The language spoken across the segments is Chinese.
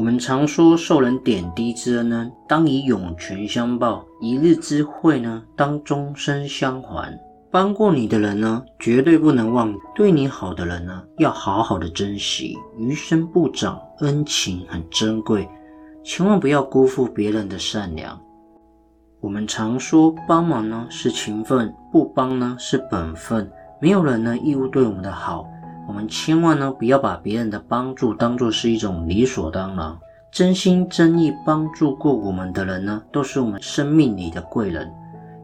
我们常说受人点滴之恩呢，当以涌泉相报；一日之惠呢，当终身相还。帮过你的人呢，绝对不能忘；对你好的人呢，要好好的珍惜，余生不长。恩情很珍贵。千万不要辜负别人的善良。我们常说帮忙呢是情分，不帮呢是本分。没有人呢义务对我们的好，我们千万呢不要把别人的帮助当做是一种理所当然。真心真意帮助过我们的人呢，都是我们生命里的贵人。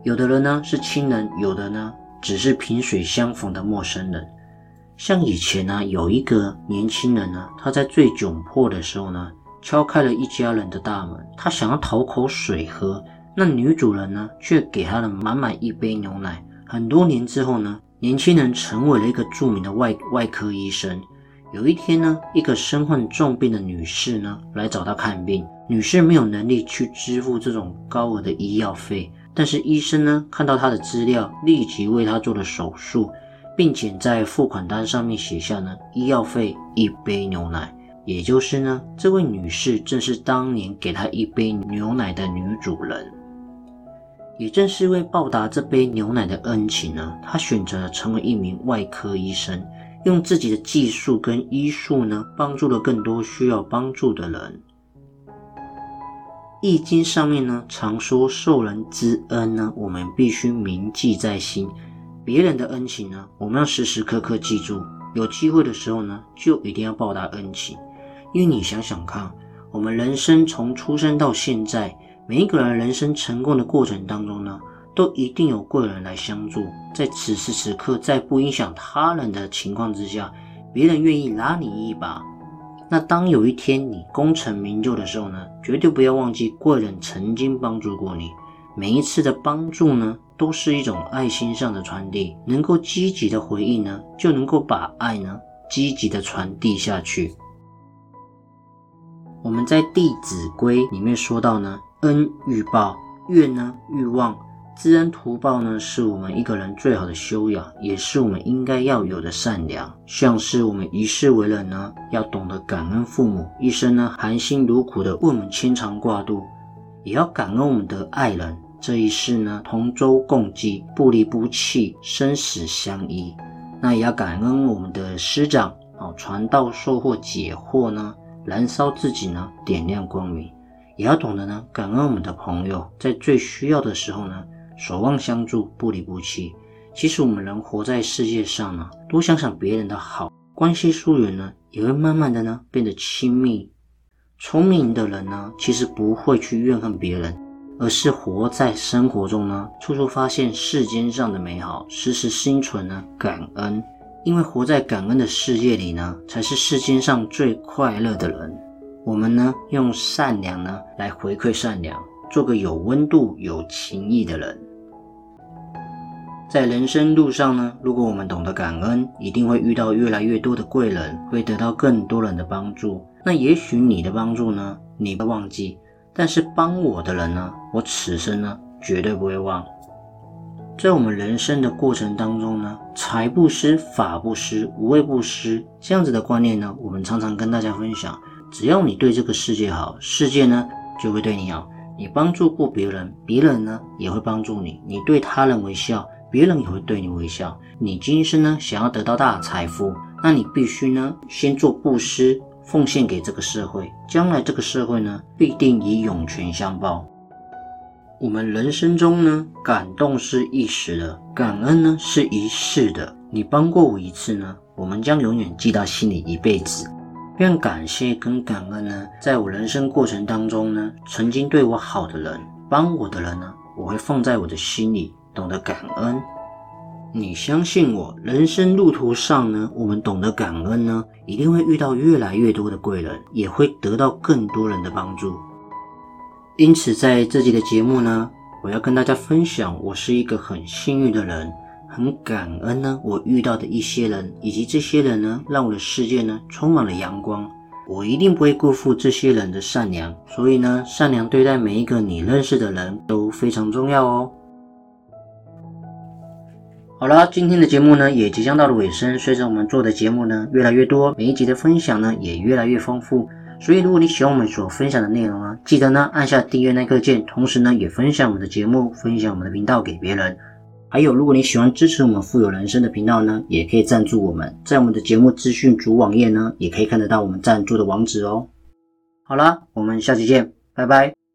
有的人呢是亲人，有的呢只是萍水相逢的陌生人。像以前呢有一个年轻人呢，他在最窘迫的时候呢。敲开了一家人的大门，他想要讨口水喝，那女主人呢，却给他了满满一杯牛奶。很多年之后呢，年轻人成为了一个著名的外外科医生。有一天呢，一个身患重病的女士呢，来找他看病。女士没有能力去支付这种高额的医药费，但是医生呢，看到她的资料，立即为她做了手术，并且在付款单上面写下呢，医药费一杯牛奶。也就是呢，这位女士正是当年给她一杯牛奶的女主人。也正是为报答这杯牛奶的恩情呢，他选择了成为一名外科医生，用自己的技术跟医术呢，帮助了更多需要帮助的人。易经上面呢，常说受人之恩呢，我们必须铭记在心。别人的恩情呢，我们要时时刻刻记住。有机会的时候呢，就一定要报答恩情。因为你想想看，我们人生从出生到现在，每一个人人生成功的过程当中呢，都一定有贵人来相助。在此时此刻，在不影响他人的情况之下，别人愿意拉你一把。那当有一天你功成名就的时候呢，绝对不要忘记贵人曾经帮助过你。每一次的帮助呢，都是一种爱心上的传递。能够积极的回应呢，就能够把爱呢积极的传递下去。我们在《弟子规》里面说到呢，恩欲报，怨呢欲望，知恩图报呢，是我们一个人最好的修养，也是我们应该要有的善良。像是我们一世为人呢，要懂得感恩父母，一生呢含辛茹苦的为我们牵肠挂肚；也要感恩我们的爱人，这一世呢同舟共济，不离不弃，生死相依。那也要感恩我们的师长啊，传道授惑解惑呢。燃烧自己呢，点亮光明，也要懂得呢感恩我们的朋友，在最需要的时候呢，守望相助，不离不弃。其实我们人活在世界上呢，多想想别人的好，关系疏远呢，也会慢慢的呢变得亲密。聪明的人呢，其实不会去怨恨别人，而是活在生活中呢，处处发现世间上的美好，时时心存呢感恩。因为活在感恩的世界里呢，才是世间上最快乐的人。我们呢，用善良呢来回馈善良，做个有温度、有情义的人。在人生路上呢，如果我们懂得感恩，一定会遇到越来越多的贵人，会得到更多人的帮助。那也许你的帮助呢，你会忘记，但是帮我的人呢，我此生呢，绝对不会忘。在我们人生的过程当中呢，财不施，法不施，无畏不施，这样子的观念呢，我们常常跟大家分享。只要你对这个世界好，世界呢就会对你好。你帮助过别人，别人呢也会帮助你。你对他人微笑，别人也会对你微笑。你今生呢想要得到大财富，那你必须呢先做布施，奉献给这个社会，将来这个社会呢必定以涌泉相报。我们人生中呢，感动是一时的，感恩呢是一世的。你帮过我一次呢，我们将永远记到心里一辈子。愿感谢跟感恩呢，在我人生过程当中呢，曾经对我好的人、帮我的人呢，我会放在我的心里，懂得感恩。你相信我，人生路途上呢，我们懂得感恩呢，一定会遇到越来越多的贵人，也会得到更多人的帮助。因此，在这集的节目呢，我要跟大家分享，我是一个很幸运的人，很感恩呢，我遇到的一些人，以及这些人呢，让我的世界呢充满了阳光。我一定不会辜负这些人的善良，所以呢，善良对待每一个你认识的人都非常重要哦。好了，今天的节目呢也即将到了尾声。随着我们做的节目呢越来越多，每一集的分享呢也越来越丰富。所以如果你喜欢我们所分享的内容啊，记得呢按下订阅那个键，同时呢也分享我们的节目，分享我们的频道给别人。还有，如果你喜欢支持我们富有人生的频道呢，也可以赞助我们，在我们的节目资讯主网页呢也可以看得到我们赞助的网址哦。好了，我们下期见，拜拜。